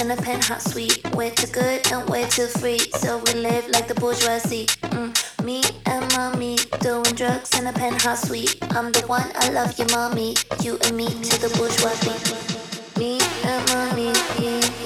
in a penthouse suite. Way too good and way too free, so we live like the bourgeoisie. Mm. Me and mommy doing drugs in a penthouse suite. I'm the one I love you, mommy. You and me to the bourgeoisie. Me and mommy.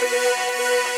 você.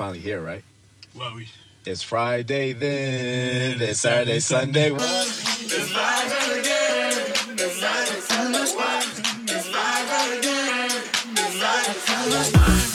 finally here, right? Well, we. It's Friday then. It's Saturday, Sunday. It's live again. It's live again. It's live again. It's live again.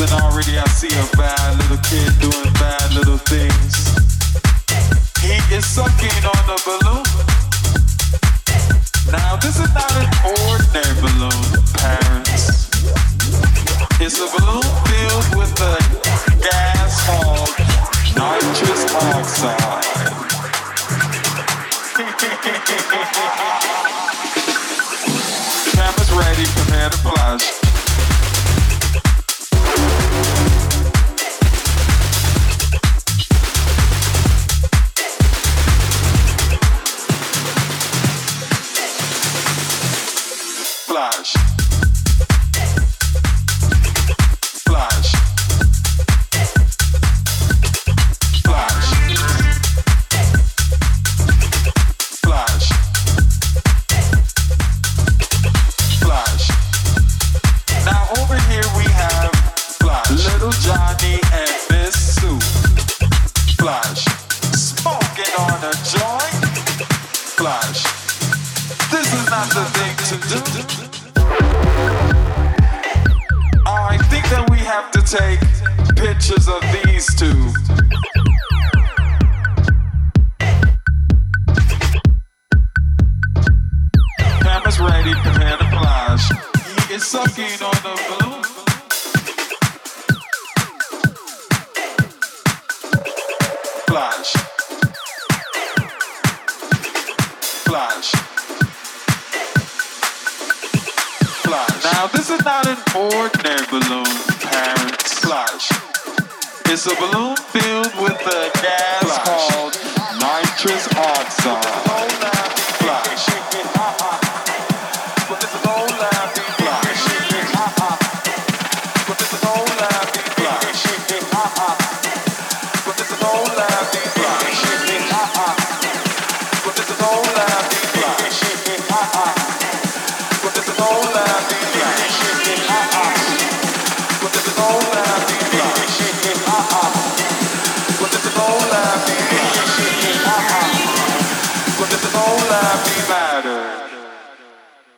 and already I see a bad little kid doing bad little things. He is sucking on balloon. Now this is not an ordinary balloon, parents. It's a balloon filled with gas called nitrous oxide. Ready, to.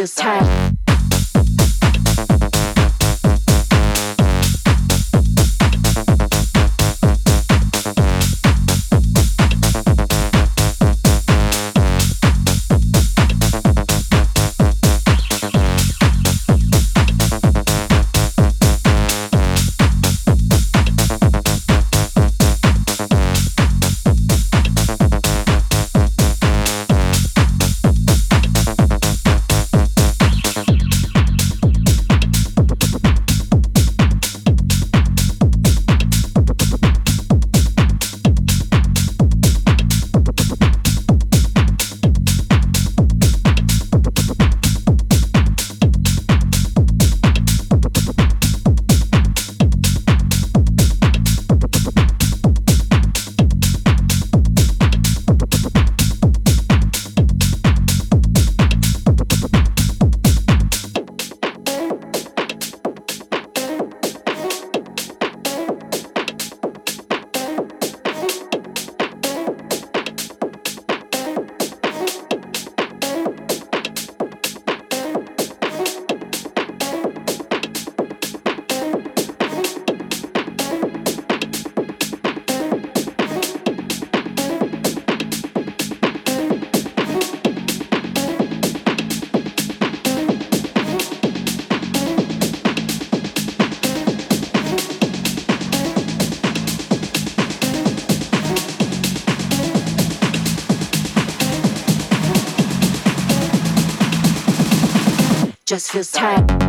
Just feels tight. just